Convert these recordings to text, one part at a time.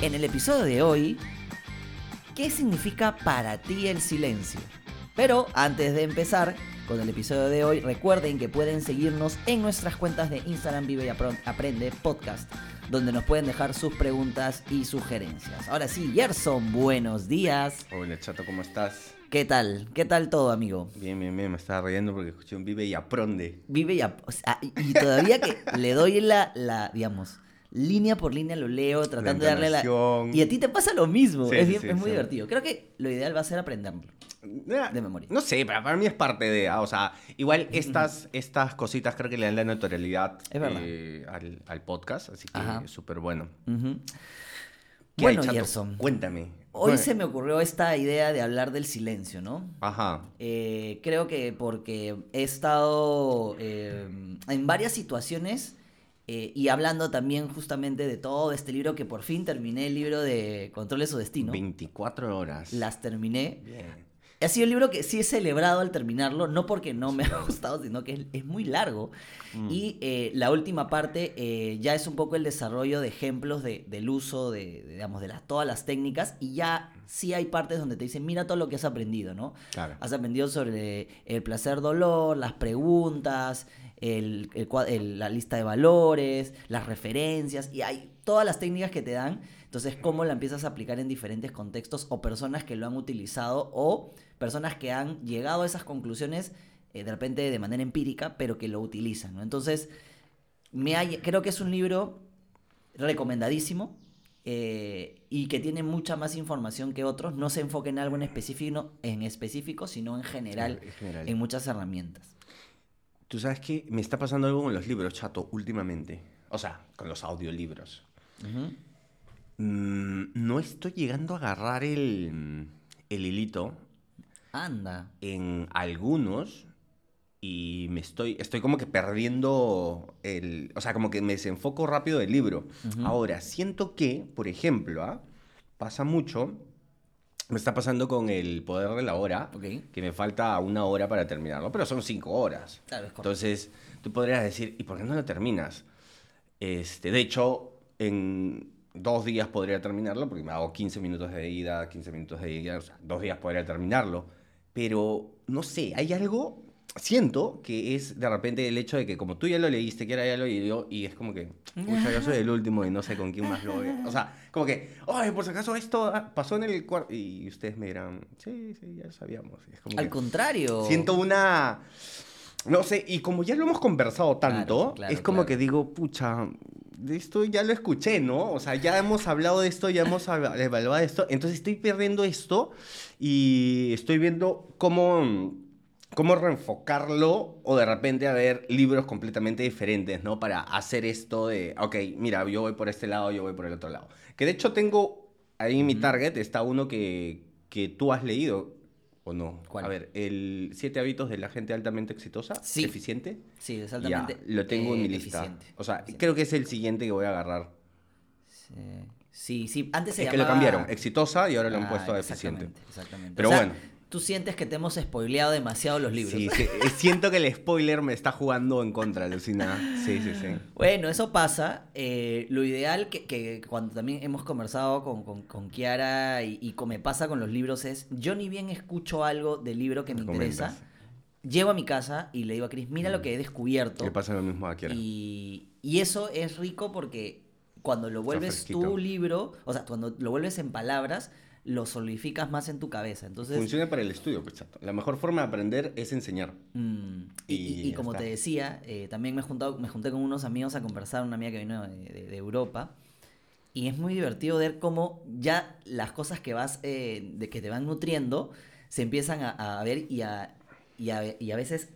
En el episodio de hoy, ¿qué significa para ti el silencio? Pero antes de empezar con el episodio de hoy, recuerden que pueden seguirnos en nuestras cuentas de Instagram Vive y Aprende Podcast, donde nos pueden dejar sus preguntas y sugerencias. Ahora sí, Gerson, buenos días. Hola, chato, ¿cómo estás? ¿Qué tal? ¿Qué tal todo, amigo? Bien, bien, bien. Me estaba riendo porque escuché un Vive y Apronde. Vive y, o sea, y todavía que le doy la, la digamos, línea por línea lo leo, tratando de darle la... Y a ti te pasa lo mismo, es, muy divertido. Creo que lo ideal va a ser aprenderlo. De memoria. No sé, pero para mí es parte de... Ah, o sea, igual estas, estas cositas creo que le dan la naturalidad eh, al, podcast, así que es súper bueno. Bueno, Gerson. Cuéntame. Hoy se me ocurrió esta idea de hablar del silencio, ¿no? Ajá. Eh, creo que porque he estado eh, en varias situaciones eh, y hablando también justamente de todo este libro que por fin terminé, el libro de Control de su Destino. 24 horas. Las terminé. Bien. Ha sido un libro que sí he celebrado al terminarlo, no porque no me ha gustado, sino que es, muy largo. Mm. Y eh, la última parte eh, ya es un poco el desarrollo de ejemplos de, del uso de, digamos, de las, todas las técnicas. Y ya sí hay partes donde te dicen, mira todo lo que has aprendido, ¿no? Claro. Has aprendido sobre el placer-dolor, las preguntas, el, la lista de valores, las referencias, y hay todas las técnicas que te dan. Entonces, cómo la empiezas a aplicar en diferentes contextos o personas que lo han utilizado o personas que han llegado a esas conclusiones eh, de repente de manera empírica, pero que lo utilizan. ¿no? Entonces, me creo que es un libro recomendadísimo. Eh, y que tiene mucha más información que otros, no se enfoca en algo en específico, en específico sino en general, en, general. en muchas herramientas. Tú sabes que me está pasando algo con los libros, chato, últimamente. O sea, con los audiolibros. Mm, no estoy llegando a agarrar el, el hilito. Anda. En algunos. Y me estoy, estoy como que perdiendo el... O sea, como que me desenfoco rápido del libro. Ahora, siento que, por ejemplo, ¿ah? pasa mucho me está pasando con el poder de la hora, que me falta una hora para terminarlo, pero son cinco horas. Entonces, tú podrías decir, ¿y por qué no lo terminas? Este, de hecho, en dos días podría terminarlo, porque me hago 15 minutos de ida, 15 minutos de ida, o sea, dos días podría terminarlo. Pero, no sé, hay algo siento que es de repente el hecho de que como tú ya lo leíste, que ahora ya lo leyó, y es como que, pucha, yo soy el último y no sé con quién más lo ve. O sea, como que, ay, por si acaso esto pasó en el cuarto. Y ustedes me dirán, sí, sí, ya lo sabíamos. Al contrario. Siento una. No sé, y como ya lo hemos conversado tanto, es como que digo, pucha, esto ya lo escuché, ¿no? O sea, ya hemos hablado de esto, ya hemos evaluado esto, entonces estoy perdiendo esto y estoy viendo cómo cómo reenfocarlo o de repente haber libros completamente diferentes, ¿no? Para hacer esto de, ok, mira, yo voy por este lado, yo voy por el otro lado. Que de hecho tengo ahí en mi target, está uno que, que tú has leído, ¿o no? ¿Cuál? A ver, el Siete hábitos de la gente altamente exitosa, sí. eficiente. Sí, exactamente. lo tengo en mi lista. O sea, creo que es el siguiente que voy a agarrar. Sí, sí, antes se es que lo cambiaron, exitosa y ahora lo han ah, puesto a eficiente. Exactamente, exactamente. Pero bueno tú sientes que te hemos spoileado demasiado los libros. Sí, sí, eh, siento que el spoiler me está jugando en contra, Lucina. Sí, sí, sí. Bueno, eso pasa. Eh, lo ideal que, que, cuando también hemos conversado con, con, con Kiara y, y, como me pasa con los libros es, yo ni bien escucho algo del libro que me interesa, llego a mi casa y le digo a Cris, mira lo que he descubierto. ¿Qué pasa lo mismo a Kiara? Y, y eso es rico porque cuando lo vuelves tu libro, o sea, cuando lo vuelves en palabras, lo solidificas más en tu cabeza. Entonces, Funciona para el estudio, pues, La mejor forma de aprender es enseñar. Mm, y, como te decía, eh, también me, he juntado, me junté con unos amigos a conversar, una amiga que vino de, Europa. Y es muy divertido ver cómo ya las cosas que vas, eh, de que te van nutriendo, se empiezan a, ver y a, y a, y a veces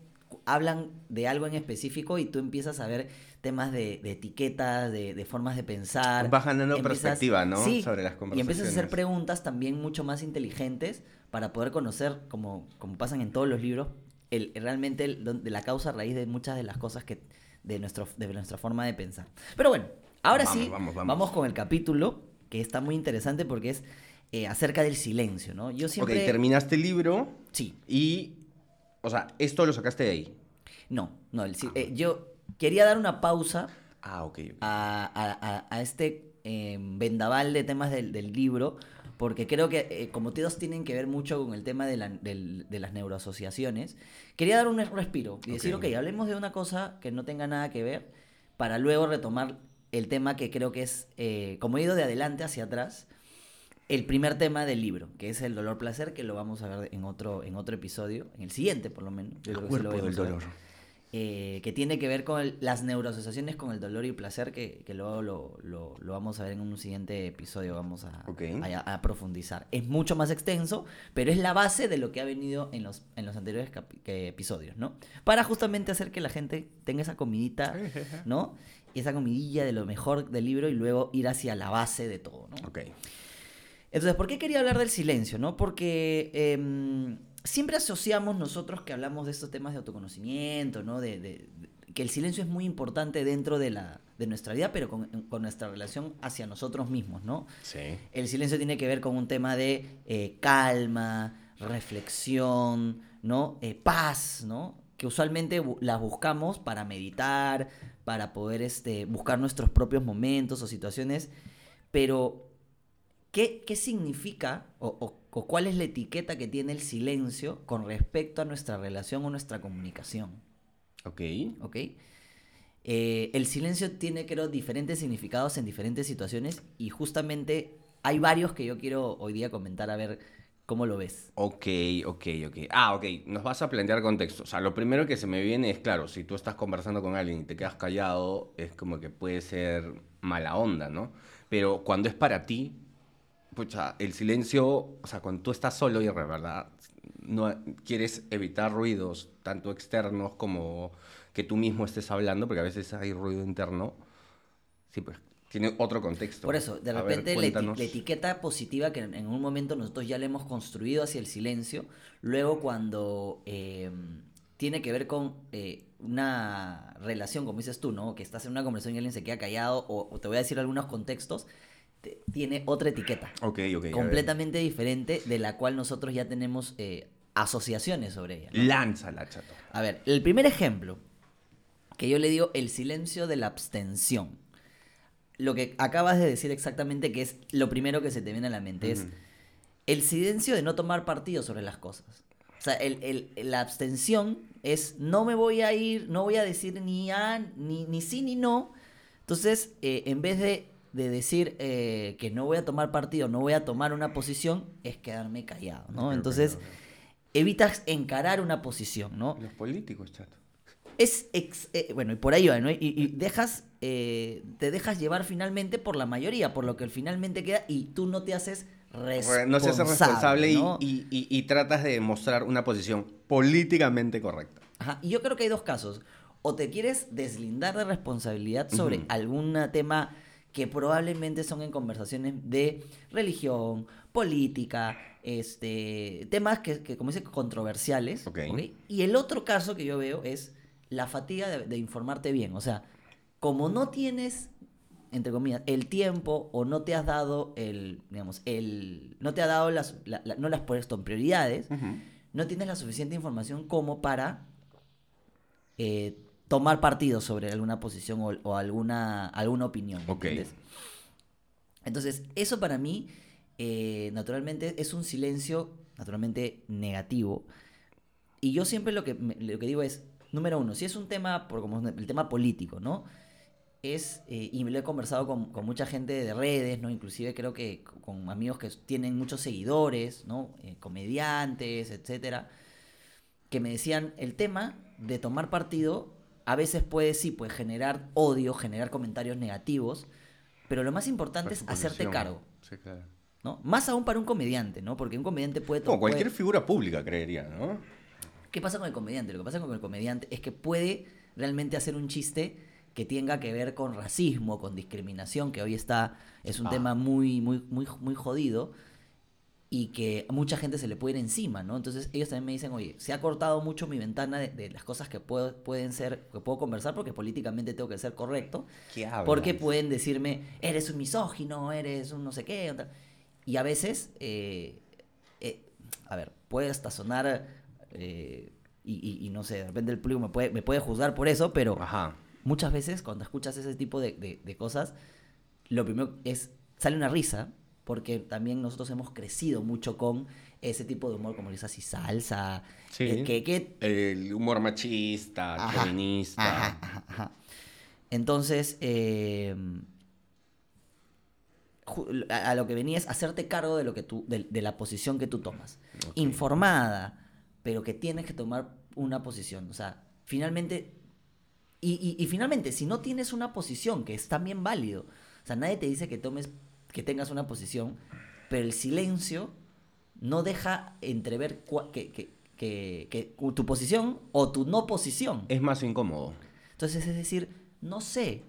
hablan de algo en específico y tú empiezas a ver temas de, de etiquetas, de, de formas de pensar. Vas ganando Empiezas- perspectiva, ¿no? Sí, Sobre las y empiezas a hacer preguntas también mucho más inteligentes para poder conocer, como, como pasan en todos los libros, el, realmente el- de la causa raíz de muchas de las cosas que de, nuestro, de nuestra forma de pensar. Pero bueno, ahora Vamos, sí, vamos, vamos. con el capítulo, que está muy interesante porque es eh, acerca del silencio, ¿no? Yo siempre... Ok, terminaste el libro Sí, y. O sea, esto lo sacaste de ahí. no, no, el si- eh, yo quería dar una pausa Ah, a, a- a- este eh, vendaval de temas del, del libro, porque creo que eh, como todos tienen que ver mucho con el tema de, la- del- de las neuroasociaciones, quería dar un respiro y decir, ok, hablemos de una cosa que no tenga nada que ver, para luego retomar el tema que creo que es, eh, como he ido de adelante hacia atrás, el primer tema del libro, que es el dolor placer, que lo vamos a ver en otro, en otro episodio, en el siguiente por lo menos. yo El creo que sí lo cuerpo del dolor. eh, que tiene que ver con el- las neuroasociaciones con el dolor y placer, que, que luego lo, lo- lo vamos a ver en un siguiente episodio, vamos a, Ok. a- a profundizar. Es mucho más extenso, pero es la base de lo que ha venido en los, en los anteriores episodios, ¿no? Para justamente hacer que la gente tenga esa comidita, ¿no? Esa comidilla de lo mejor del libro y luego ir hacia la base de todo, ¿no? Ok. Entonces, ¿por qué quería hablar del silencio? ¿no? Porque em, siempre asociamos nosotros que hablamos de estos temas de autoconocimiento, ¿no? De, de- de- que el silencio es muy importante dentro de, la, de nuestra vida, pero con, con nuestra relación hacia nosotros mismos, ¿no? Sí. El silencio tiene que ver con un tema de eh, calma, reflexión, ¿no? Eh, paz, ¿no? Que usualmente bu- las buscamos para meditar, para poder este, buscar nuestros propios momentos o situaciones, pero ¿qué, qué significa o, o- o cuál es la etiqueta que tiene el silencio con respecto a nuestra relación o nuestra comunicación? Ok. ¿ok? Eh, el silencio tiene, creo, diferentes significados en diferentes situaciones y justamente hay varios que yo quiero hoy día comentar a ver cómo lo ves. Ok, ok, ok. Ah, ok. Nos vas a plantear contexto. O sea, lo primero que se me viene es, claro, si tú estás conversando con alguien y te quedas callado, es como que puede ser mala onda, ¿no? Pero cuando es para ti, pucha, el silencio, o sea, cuando tú estás solo y de verdad no quieres evitar ruidos, tanto externos como que tú mismo estés hablando, porque a veces hay ruido interno, sí, pues tiene otro contexto. Por eso, de A ver, repente la, la etiqueta positiva que en, en un momento nosotros ya le hemos construido hacia el silencio, luego cuando eh, tiene que ver con eh, una relación, como dices tú, ¿no? Que estás en una conversación y alguien se queda callado, o, o te voy a decir algunos contextos, te- tiene otra etiqueta. Ok, ok. completamente diferente de la cual nosotros ya tenemos eh, asociaciones sobre ella. ¿no? Lánzala, chato. A ver, el primer ejemplo que yo le digo el silencio de la abstención. Lo que acabas de decir exactamente que es lo primero que se te viene a la mente es el silencio de no tomar partido sobre las cosas. O sea, el- el- la abstención es no me voy a ir, no voy a decir ni a, ni, ni sí ni no. Entonces, eh, en vez de, de decir eh, que no voy a tomar partido, no voy a tomar una posición, es quedarme callado, ¿no? Pero Entonces, evitas encarar una posición, ¿no? Los políticos, chato. Es ex- eh, bueno, y por ahí va, ¿no? Y, y dejas, eh, te dejas llevar finalmente por la mayoría, por lo que finalmente queda, y tú no te haces responsable. Re- No se hace responsable y, ¿no? y- y- y tratas de mostrar una posición políticamente correcta. Ajá, Y yo creo que hay dos casos. O te quieres deslindar de responsabilidad sobre algún tema que probablemente son en conversaciones de religión, política, este, temas que, que como dice, controversiales. Ok. ¿ok? Y el otro caso que yo veo es la fatiga de, de informarte bien. O sea, como no tienes, entre comillas, el tiempo o no te has dado el, digamos, el, no te ha dado las, la- la- no las has puesto en prioridades, no tienes la suficiente información como para eh, tomar partido sobre alguna posición o, o alguna, alguna opinión. ¿me Ok. entiendes? Entonces, eso para mí, eh, naturalmente, es un silencio, naturalmente, negativo. Y yo siempre lo que, lo que digo es, número uno, si es un tema, por como el tema político, ¿no? Es, eh, y me lo he conversado con, con mucha gente de redes, ¿no? Inclusive creo que con amigos que tienen muchos seguidores, ¿no? Eh, comediantes, etcétera, que me decían, el tema de tomar partido a veces puede, sí, pues generar odio, generar comentarios negativos, pero lo más importante es hacerte cargo, Sí, claro. ¿no? Más aún para un comediante, ¿no? Porque un comediante puede Como puede- cualquier figura pública, creería, ¿no? ¿Qué pasa con el comediante? Lo que pasa con el comediante es que puede realmente hacer un chiste que tenga que ver con racismo, con discriminación, que hoy está, es un Ah. tema muy, muy, muy, muy jodido y que a mucha gente se le puede ir encima, ¿no? Entonces ellos también me dicen, oye, se ha cortado mucho mi ventana de, de las cosas que puedo, pueden ser, que puedo conversar porque políticamente tengo que ser correcto, ¿Qué hablas? porque pueden decirme, eres un misógino, eres un no sé qué. Y a veces, eh, eh, a ver, puede hasta sonar, eh, y, y- y no sé, de repente el público me puede, me puede juzgar por eso, pero Ajá. muchas veces cuando escuchas ese tipo de, de- de cosas, lo primero es, sale una risa, porque también nosotros hemos crecido mucho con ese tipo de humor, como risas y salsa, Sí. eh, que, que El humor machista, Ajá, feminista. Ajá, ajá, ajá. Entonces, eh, a, a lo que venía es hacerte cargo de lo que tú, de, de la posición que tú tomas. Informada, pero que tienes que tomar una posición. O sea, finalmente. Y, y- y finalmente, si no tienes una posición, que es también válido. O sea, nadie te dice que tomes, que tengas una posición, pero el silencio no deja entrever que- que- que tu posición o tu no posición. Es más incómodo. Entonces, es decir, no sé.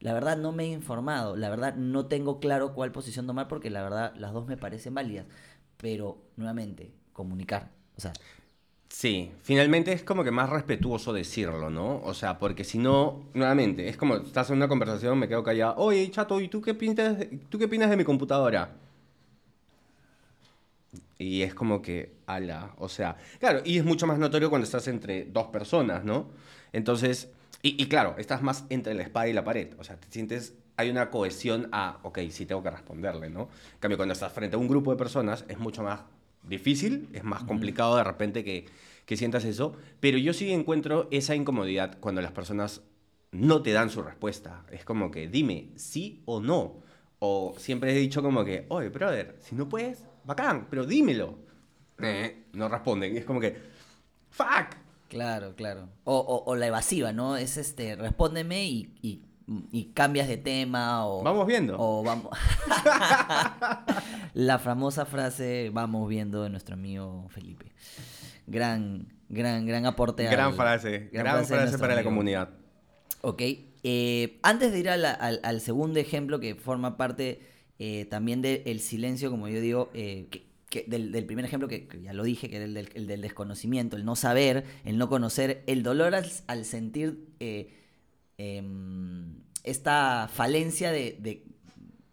La verdad no me he informado. La verdad no tengo claro cuál posición tomar porque la verdad las dos me parecen válidas. Pero, nuevamente, comunicar. O sea, Sí, finalmente es como que más respetuoso decirlo, ¿no? O sea, porque si no, nuevamente, es como estás en una conversación, me quedo callado. Oye, chato, ¿y tú qué piensas, de- tú qué opinas de mi computadora? Y es como que, ala, o sea, claro, y es mucho más notorio cuando estás entre dos personas, ¿no? Entonces, y, y claro, estás más entre la espada y la pared, o sea, te sientes, hay una cohesión a, ok, sí tengo que responderle, ¿no? En cambio, cuando estás frente a un grupo de personas es mucho más difícil, es más complicado de repente que, que sientas eso, pero yo sí encuentro esa incomodidad cuando las personas no te dan su respuesta. Es como que dime sí o no. O siempre he dicho como que, oye, brother, si no puedes, bacán, pero dímelo. Eh, no responden. Es como que, fuck. claro, claro. O, o- o la evasiva, ¿no? Es este, respóndeme y, y- y cambias de tema o... Vamos viendo. O vamos... la famosa frase vamos viendo de nuestro amigo Felipe. Gran, gran, gran aporte. gran al- frase. Gran, frase, para la comunidad. Ok. eh, antes de ir a la- al, al segundo ejemplo que forma parte eh, también del silencio, como yo digo, eh, que- que del, del primer ejemplo que, que ya lo dije, que era el del, el del desconocimiento, el no saber, el no conocer, el dolor al, al sentir eh, em, esta falencia de, de-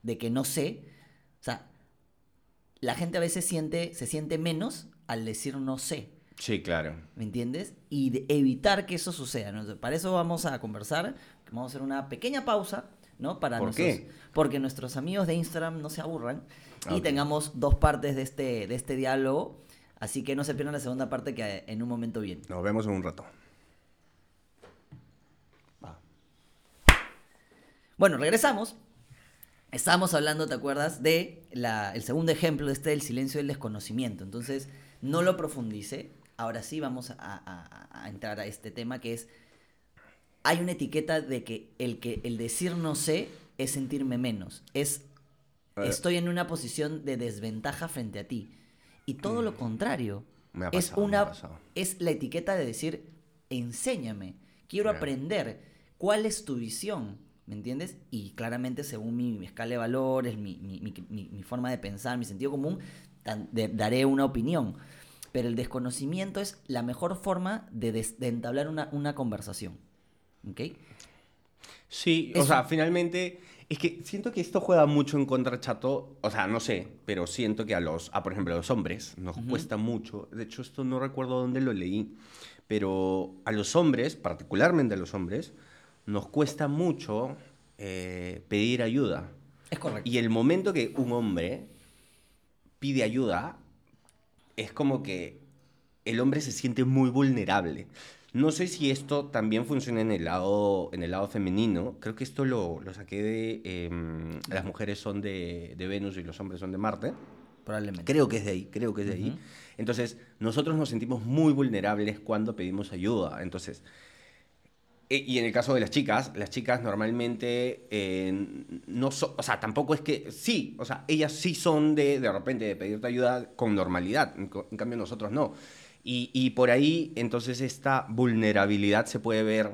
de que no sé. O sea, la gente a veces siente, se siente menos al decir no sé. Sí, claro. ¿Me entiendes? Y de evitar que eso suceda. ¿no? Para eso vamos a conversar. Vamos a hacer una pequeña pausa, ¿no? Para ¿Por nuestros- qué? Porque nuestros amigos de Instagram no se aburran y tengamos dos partes de este, de este diálogo. Así que no se pierdan la segunda parte que en un momento viene. Nos vemos en un rato. Bueno, regresamos. Estábamos hablando, ¿te acuerdas? De la- el segundo ejemplo de este del silencio del desconocimiento. Entonces, no lo profundice. Ahora sí vamos a, a- a entrar a este tema que es, hay una etiqueta de que el, que el decir no sé es sentirme menos. Es, estoy en una posición de desventaja frente a ti. Y todo lo contrario. Mm. Me ha es, me una, ha es la etiqueta de decir, enséñame, quiero aprender, ¿cuál es tu visión? ¿Me entiendes? Y claramente según mi, mi escala de valores, mi, mi- mi- forma de pensar, mi sentido común, de- daré una opinión. Pero el desconocimiento es la mejor forma de, des- de entablar una, una conversación. ¿Ok? Sí, o Es- sea, finalmente, es que siento que esto juega mucho en contra, chato. O sea, no sé, pero siento que a los, a, por ejemplo, a los hombres nos cuesta mucho. De hecho, esto no recuerdo dónde lo leí, pero a los hombres, particularmente a los hombres, nos cuesta mucho eh, pedir ayuda. Es correcto. Y el momento que un hombre pide ayuda, es como que el hombre se siente muy vulnerable. No sé si esto también funciona en el lado, en el lado femenino. Creo que esto lo, lo saqué de... em, las mujeres son de, de Venus y los hombres son de Marte. Probablemente. Creo que es de ahí, creo que es de ahí. Ujú. Entonces, nosotros nos sentimos muy vulnerables cuando pedimos ayuda. Entonces, y en el caso de las chicas, las chicas normalmente eh, no son, o sea, tampoco es que, sí, o sea, ellas sí son de, de repente, de pedirte ayuda con normalidad, en cambio nosotros no. Y, y por ahí, entonces, esta vulnerabilidad se puede ver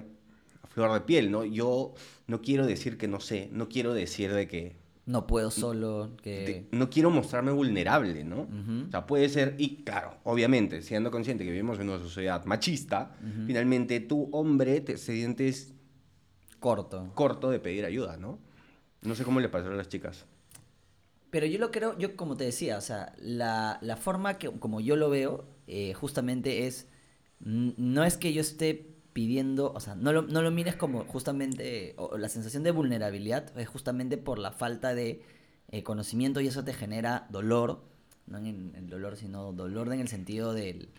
a flor de piel, ¿no? Yo no quiero decir que no sé, no quiero decir de que No puedo solo, que... no quiero mostrarme vulnerable, ¿no? O sea, puede ser, y claro, obviamente, siendo consciente que vivimos en una sociedad machista, finalmente tú, hombre, te sientes Corto. corto de pedir ayuda, ¿no? No sé cómo le pasó a las chicas. Pero yo lo creo, yo como te decía, o sea, la, la forma que, como yo lo veo, eh, justamente es, no es que yo esté pidiendo, o sea, no lo, no lo mires como justamente, o, la sensación de vulnerabilidad es justamente por la falta de eh, conocimiento y eso te genera dolor, no en el dolor, sino dolor en el sentido del,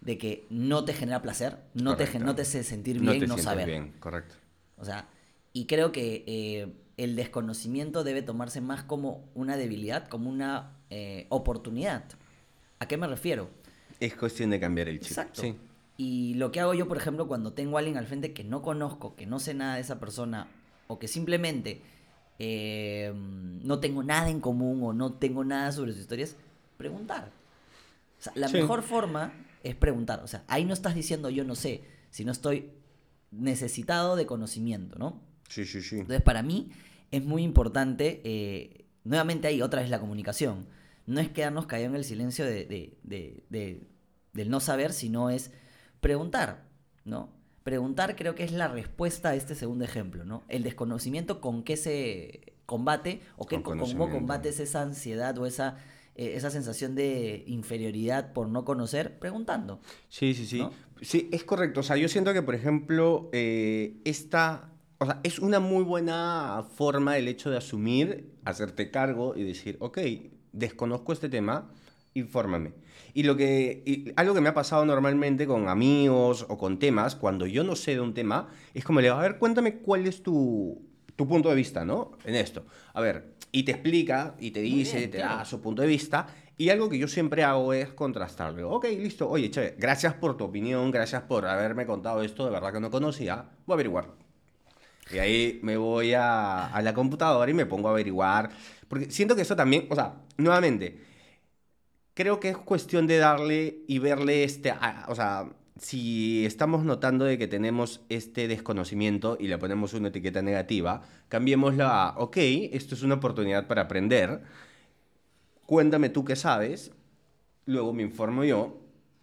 de que no te genera placer, no te, no te hace sentir no bien te no, saber. bien, correcto. O sea, y creo que eh, el desconocimiento debe tomarse más como una debilidad, como una eh, oportunidad. ¿A qué me refiero? Es cuestión de cambiar el chip. Exacto. Sí. Y lo que hago yo, por ejemplo, cuando tengo a alguien al frente que no conozco, que no sé nada de esa persona, o que simplemente eh, no tengo nada en común o no tengo nada sobre sus historias, preguntar. O sea, la Sí. mejor forma es preguntar. O sea, ahí no estás diciendo yo no sé, sino estoy necesitado de conocimiento, ¿no? Sí, sí, sí. Entonces, para mí es muy importante, eh, nuevamente ahí otra vez la comunicación. No es quedarnos callados en el silencio de, de- de- de- del no saber, sino es preguntar, ¿no? Preguntar creo que es la respuesta a este segundo ejemplo, ¿no? El desconocimiento con qué se combate o qué, Con cómo combates esa ansiedad o esa, eh, esa sensación de inferioridad por no conocer, preguntando. Sí, sí, sí. ¿No? Sí, es correcto. O sea, yo siento que, por ejemplo, eh, esta... O sea, es una muy buena forma el hecho de asumir, hacerte cargo y decir, ok, desconozco este tema, infórmame. Y lo que... y algo que me ha pasado normalmente con amigos o con temas, cuando yo no sé de un tema, es como le digo, a ver, cuéntame cuál es tu, tu punto de vista, ¿no? En esto. A ver, y te explica y te dice, bien, te da su punto de vista. Y algo que yo siempre hago es contrastarle. Ok, listo. Oye, che, gracias por tu opinión, gracias por haberme contado esto, de verdad que no conocía. Voy a averiguar. Y ahí me voy a, a la computadora y me pongo a averiguar. Porque siento que eso también, o sea, nuevamente, creo que es cuestión de darle y verle este, o sea, si estamos notando de que tenemos este desconocimiento y le ponemos una etiqueta negativa, cambiémosla a, ok, esto es una oportunidad para aprender, cuéntame tú qué sabes, luego me informo yo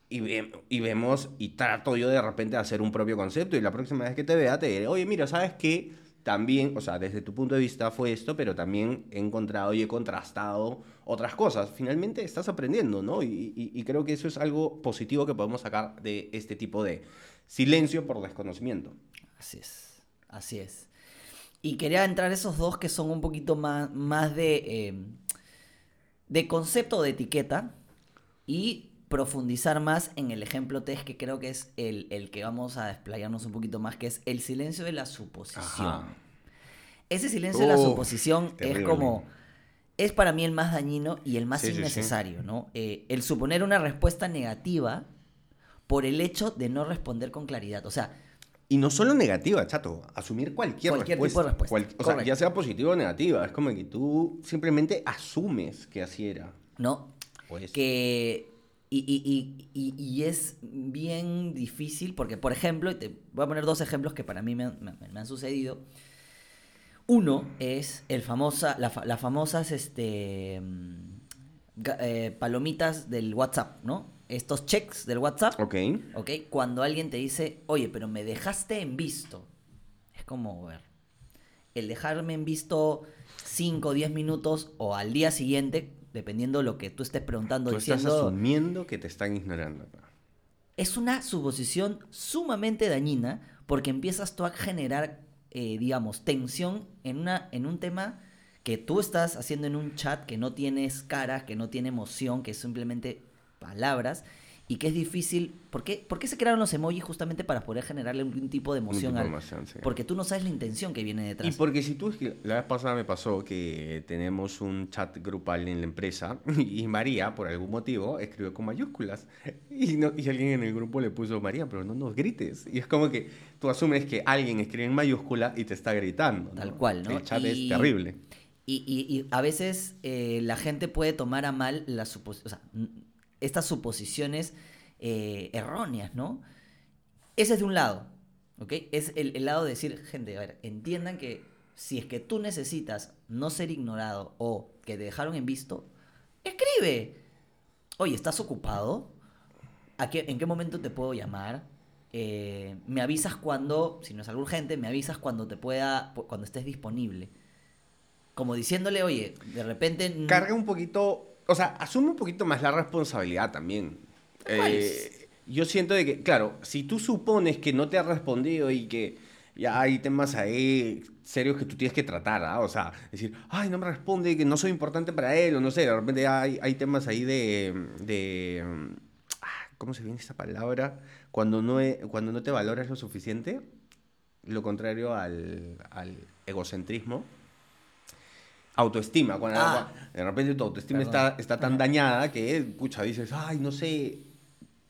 y, ve- y vemos y trato yo de repente de hacer un propio concepto y la próxima vez que te vea te diré, oye, mira, ¿sabes qué? También, o sea, desde tu punto de vista fue esto, pero también he encontrado y he contrastado otras cosas. Finalmente estás aprendiendo, ¿no? Y, y- y creo que eso es algo positivo que podemos sacar de este tipo de silencio por desconocimiento. Así es, así es. Y quería entrar esos dos que son un poquito más, más de, eh, de concepto de etiqueta y profundizar más en el ejemplo test que creo que es el, el que vamos a desplayarnos un poquito más, que es el silencio de la suposición. Ajá. Ese silencio de la suposición es como... Es para mí el más dañino y el más Sí, sí, sí. innecesario, ¿no? Eh, el suponer una respuesta negativa por el hecho de no responder con claridad. O sea, Y no solo negativa, chato, asumir cualquier, Cualquier tipo respuesta. de respuesta, Cual- o sea, ya sea positiva o negativa. Es como que tú simplemente asumes que así era. ¿no? Pues, que y, y- y- y- es bien difícil porque, por ejemplo, te voy a poner dos ejemplos que para mí me han, me- me han sucedido. Uno es el famosa, la fa- las famosas este, mm, eh, palomitas del WhatsApp, ¿no? Estos checks del WhatsApp, Ok. ¿ok? Cuando alguien te dice, oye, pero me dejaste en visto. Es como, a ver, el dejarme en visto 5 o 10 minutos o al día siguiente, dependiendo de lo que tú estés preguntando, Tú estás diciendo, asumiendo que te están ignorando. es una suposición sumamente dañina porque empiezas tú a generar, eh, digamos, tensión en, una, en un tema que tú estás haciendo en un chat que no tienes cara, que no tiene emoción, que es simplemente palabras y que es difícil. ¿Por qué, por qué se crearon los emojis justamente para poder generarle un tipo de emoción? tipo de al- emoción, sí. Porque tú no sabes la intención que viene Y detrás. porque si tú, la vez pasada me pasó que tenemos un chat grupal en la empresa y María, por algún motivo, escribió con mayúsculas. Y, no, y alguien en el grupo le puso María, pero no nos grites. Y es como que tú asumes que alguien escribe en mayúscula y te está gritando. ¿no? Tal cual, ¿no? El chat Y- es terrible. Y, y- y a veces eh, la gente puede tomar a mal las supos- o sea, n- estas suposiciones eh, erróneas, ¿no? Ese es de un lado, ¿ok? Es el, lado de decir, gente, a ver, entiendan que si es que tú necesitas no ser ignorado o que te dejaron en visto, escribe. Oye, ¿estás ocupado? ¿A qué, ¿En qué momento te puedo llamar? Eh, me avisas cuando, si no es algo urgente, me avisas cuando te pueda, cuando estés disponible. Como diciéndole, oye, de repente... Carga un poquito, o sea, asume un poquito más la responsabilidad también. ¿Cuál Eh, yo siento de que, claro, si tú supones que no te ha respondido y que ya hay temas ahí serios que tú tienes que tratar, ¿ah? O sea, decir, ay, no me responde, que no soy importante para él, o no sé, de repente hay, hay temas ahí de, de, ah, ¿cómo se viene esta palabra? Cuando no, cuando no te valoras lo suficiente, lo contrario al, al egocentrismo. Autoestima, cuando Ah. de repente tu autoestima Perdón. está, está tan dañada que, pucha, dices, ay, no sé,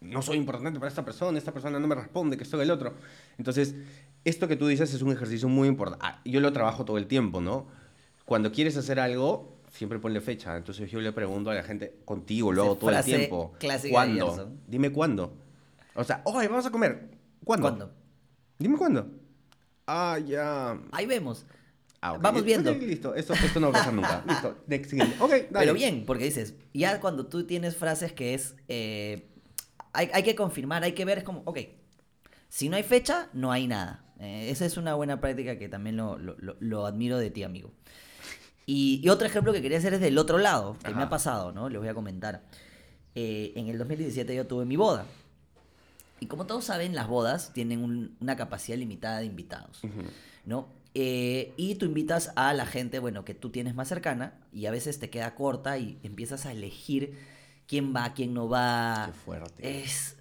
no soy importante para esta persona, esta persona no me responde, que esto que el otro. Entonces, esto que tú dices es un ejercicio muy importante. Ah, yo lo trabajo todo el tiempo, ¿no? Cuando quieres hacer algo, siempre ponle fecha. Entonces yo le pregunto a la gente, contigo lo hago todo el tiempo. ¿Cuándo? Dime cuándo. O sea, oye, vamos a comer. ¿Cuándo? ¿Cuándo? Dime cuándo. Ah, ya. Ahí vemos. Ah, ok. Vamos viendo. Ok, listo, esto, esto no va a pasar nunca. listo, next, siguiente. Ok, dale. Pero bien, porque dices, ya cuando tú tienes frases que es, eh, hay, hay que confirmar, hay que ver, es como, ok, si no hay fecha, no hay nada. Eh, esa es una buena práctica que también lo, lo- lo- admiro de ti, amigo. Y, y otro ejemplo que quería hacer es del otro lado, que me Ajá. ha pasado, ¿no? Les voy a comentar. Eh, en el 2017 yo tuve mi boda. Y como todos saben, las bodas tienen un- una capacidad limitada de invitados. Ujú. ¿no? Eh, y tú invitas a la gente, bueno, que tú tienes más cercana y a veces te queda corta y empiezas a elegir quién va, quién no va. Qué fuerte. Es,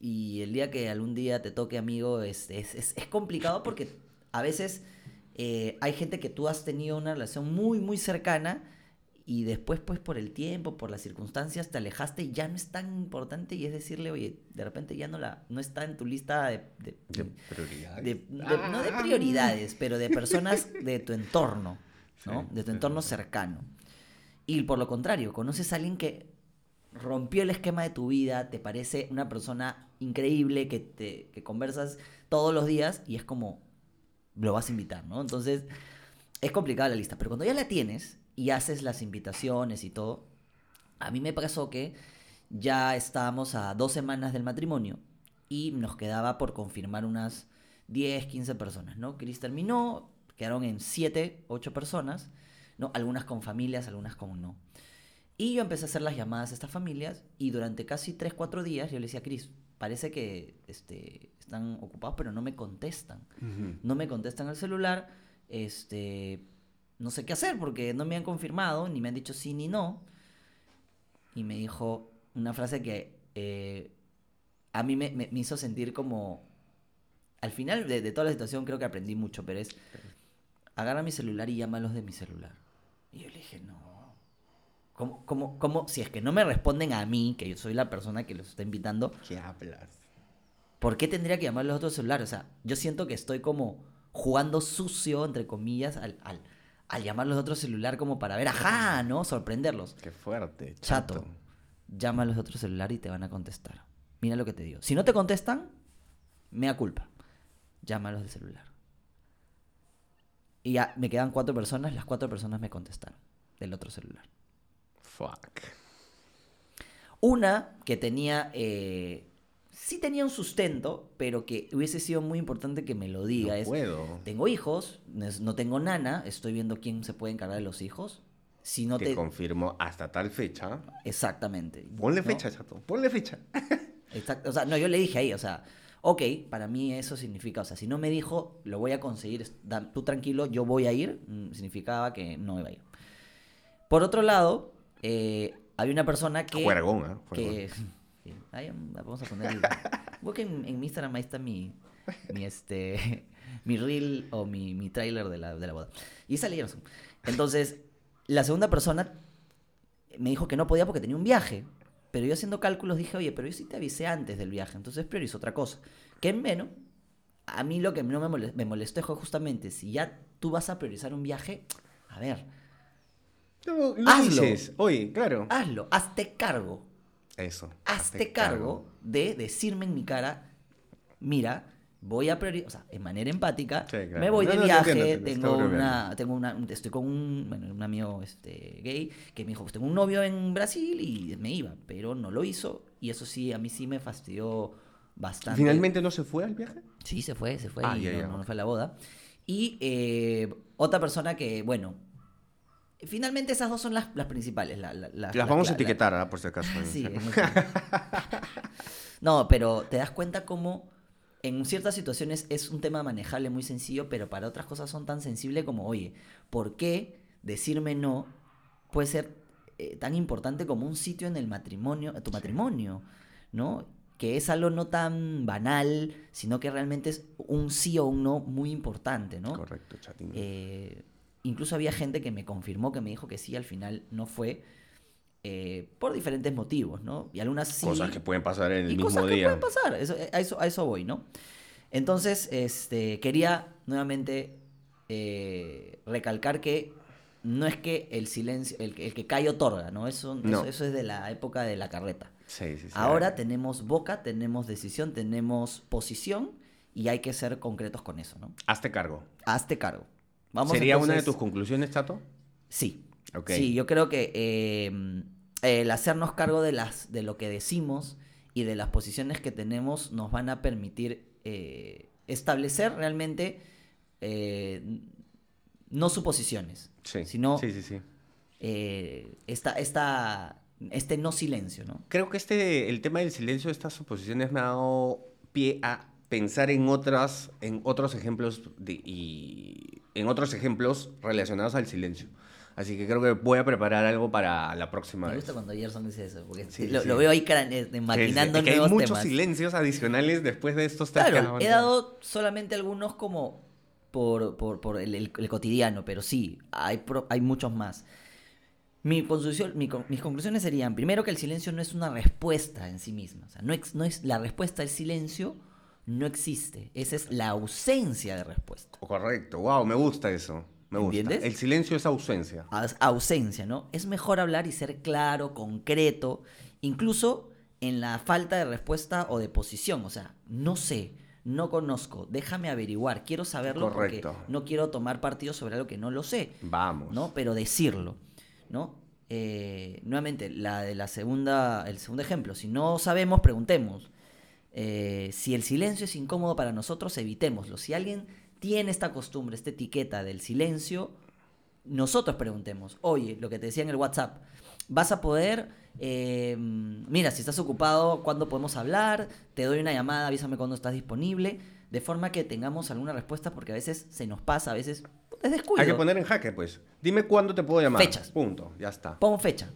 y el día que algún día te toque, amigo, es, es, es- es complicado porque a veces eh, hay gente que tú has tenido una relación muy, muy cercana y después, pues, por el tiempo, por las circunstancias, te alejaste y ya no es tan importante y es decirle, oye, de repente ya no, la, no está en tu lista de- de- De prioridades. de- de- no de prioridades, pero de personas de tu entorno, ¿no? Sí, de tu sí, entorno sí. cercano. Y por lo contrario, conoces a alguien que rompió el esquema de tu vida, te parece una persona increíble, que, te, que conversas todos los días y es como, lo vas a invitar, ¿no? Entonces, es complicada la lista, pero cuando ya la tienes y haces las invitaciones y todo, a mí me pasó que ya estábamos a dos semanas del matrimonio y nos quedaba por confirmar unas 10, 15 personas, ¿no? Chris terminó, quedaron en 7, 8 personas, ¿no? Algunas con familias, algunas con no. Y yo empecé a hacer las llamadas a estas familias y durante casi 3, 4 días yo le decía a Chris, parece que este, están ocupados pero no me contestan no me contestan el celular, este, no sé qué hacer porque no me han confirmado, ni me han dicho sí ni no. Y me dijo una frase que eh, a mí me, me- me hizo sentir como, al final de, de toda la situación creo que aprendí mucho, pero es, agarra mi celular y llámalos de mi celular. Y yo le dije, no. ¿Cómo, cómo, cómo, si es que no me responden a mí, que yo soy la persona que los está invitando, ¿Qué hablas? ¿por qué tendría que llamar los otros celulares? O sea, yo siento que estoy como jugando sucio, entre comillas, al, al, al llamar los otros celular como para ver, ajá, ¿no? Sorprenderlos. Qué fuerte. Chato, llama a los otros celular y te van a contestar. Mira lo que te digo. Si no te contestan, mea culpa. Llámalos del celular. Y ya me quedan cuatro personas, las cuatro personas me contestaron del otro celular. Fuck. Una que tenía, eh, sí tenía un sustento, pero que hubiese sido muy importante que me lo diga. No es, puedo. tengo hijos, no- tengo nana, estoy viendo quién se puede encargar de los hijos. Si no te te... confirmo hasta tal fecha. Exactamente. Ponle ¿no? fecha, chato. Ponle fecha. Exacto. O sea, no, yo le dije ahí, o sea, ok, para mí eso significa, o sea, si no me dijo, lo voy a conseguir, tú tranquilo, yo voy a ir, mm, significaba que no iba a ir. Por otro lado, eh, hay una persona que... Juergón, ¿ah? Juergón. que ahí vamos a poner busquen en mi Instagram ahí está mi mi este mi reel o mi, mi trailer de la, de la boda y salieron entonces la segunda persona me dijo que no podía porque tenía un viaje pero yo haciendo cálculos dije oye pero yo sí te avisé antes del viaje entonces priorizo otra cosa que en menos a mí lo que no me molestó, me molestó fue justamente si ya tú vas a priorizar un viaje a ver Lo, lo Hazlo. dices. Oye, claro. hazlo hazte cargo Eso. hazte cargo de decirme en mi cara, mira, voy a priorizar, o sea, de manera empática, Sí, claro. me voy No, de no, viaje, entiendo, tengo estoy una, tengo una, estoy con un, bueno, un amigo este, gay que me dijo, "Pues tengo un novio en Brasil y me iba, pero no lo hizo y eso sí, a mí sí me fastidió bastante. ¿Finalmente no se fue al viaje? Sí, se fue, se fue Ah, y no, ya, no ok. fue a la boda. Y eh, otra persona que, bueno, finalmente esas dos son las, las principales. la- la- la- Las la- vamos a etiquetar, ¿ah? por si acaso. Ah, sí. No, pero te das cuenta cómo en ciertas situaciones es un tema manejable muy sencillo, pero para otras cosas son tan sensibles como, oye, ¿por qué decirme no puede ser eh, tan importante como un sitio en el matrimonio, tu matrimonio, ¿no? Que es algo no tan banal, sino que realmente es un sí o un no muy importante, ¿no? Correcto, chatín. Eh, incluso había gente que me confirmó que me dijo que sí, al final no fue, eh, por diferentes motivos, ¿no? Y algunas sí. Cosas que pueden pasar en el y mismo cosas que día. pueden pasar, eso- a, eso, a eso voy, ¿no? Entonces, este, quería nuevamente eh, recalcar que no es que el silencio, el, que- el que cae otorga, ¿no? Eso, No. eso, eso es de la época de la carreta. Sí, sí, sí. Ahora tenemos boca, tenemos decisión, tenemos posición y hay que ser concretos con eso, ¿no? Hazte cargo. Hazte cargo. Vamos ¿Sería una de tus conclusiones, Chato? Sí. Sí, yo creo que eh, el hacernos cargo de, las, de lo que decimos y de las posiciones que tenemos nos van a permitir eh, establecer realmente eh, no suposiciones, Sí. sino Sí, sí, sí. eh, esta, esta, este no silencio, ¿no? Creo que este, el tema del silencio de estas suposiciones me ha dado pie a pensar en otras, en otros ejemplos de- y en otros ejemplos relacionados al silencio. Así que creo que voy a preparar algo para la próxima Me vez. gusta cuando Gerson dice eso, porque Sí, lo, sí. lo veo ahí eh, Que es- maquinando que hay muchos temas. silencios adicionales después de estos tres Claro, he dado solamente algunos como por, por, por el, el- el cotidiano, pero sí, hay, pro- hay muchos más. Mi conclusión, mi mis conclusiones serían, primero, que el silencio no es una respuesta en sí misma. O sea, no, ex- no es la respuesta al silencio, no existe. Esa es la ausencia de respuesta. Correcto, wow, me gusta eso. Me gusta. ¿Entiendes? El silencio es ausencia. Aus- ausencia, ¿no? Es mejor hablar y ser claro, concreto, incluso en la falta de respuesta o de posición. O sea, no sé, no conozco, déjame averiguar, quiero saberlo Correcto. porque no quiero tomar partido sobre algo que no lo sé, Vamos. ¿no? Pero decirlo, ¿no? Eh, nuevamente, la de la segunda, el segundo ejemplo, si no sabemos, preguntemos. Eh, si el silencio es incómodo para nosotros, evitémoslo. Si alguien tiene esta costumbre, esta etiqueta del silencio, nosotros preguntemos, oye, lo que te decía en el WhatsApp, vas a poder, eh, mira, si estás ocupado, ¿cuándo podemos hablar? Te doy una llamada, avísame cuándo estás disponible, de forma que tengamos alguna respuesta, porque a veces se nos pasa, a veces es descuido. Hay que poner en jaque, pues. Dime cuándo te puedo llamar. Fechas. Punto, ya está. Pon fecha,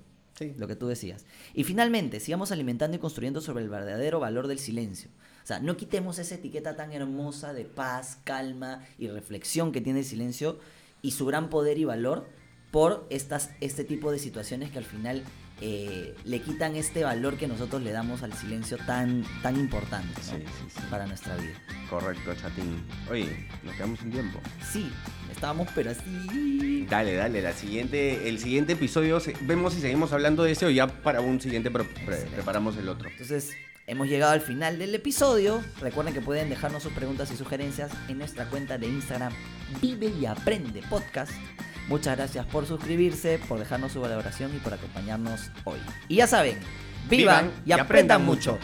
Lo que tú decías. Y finalmente, sigamos alimentando y construyendo sobre el verdadero valor del silencio. O sea, no quitemos esa etiqueta tan hermosa de paz, calma y reflexión que tiene el silencio y su gran poder y valor por estas, este tipo de situaciones que al final eh, le quitan este valor que nosotros le damos al silencio tan, tan importante ¿no? Sí, sí, sí. para nuestra vida. Correcto, chatín. Oye, nos quedamos sin tiempo. Sí, estábamos pero así... Dale, dale, la siguiente, el siguiente episodio vemos si seguimos hablando de ese o ya para un siguiente pre- preparamos el otro. Entonces, hemos llegado al final del episodio. Recuerden que pueden dejarnos sus preguntas y sugerencias en nuestra cuenta de Instagram Vive y Aprende Podcast. Muchas gracias por suscribirse, por dejarnos su valoración y por acompañarnos hoy. Y ya saben, vivan, y aprendan mucho.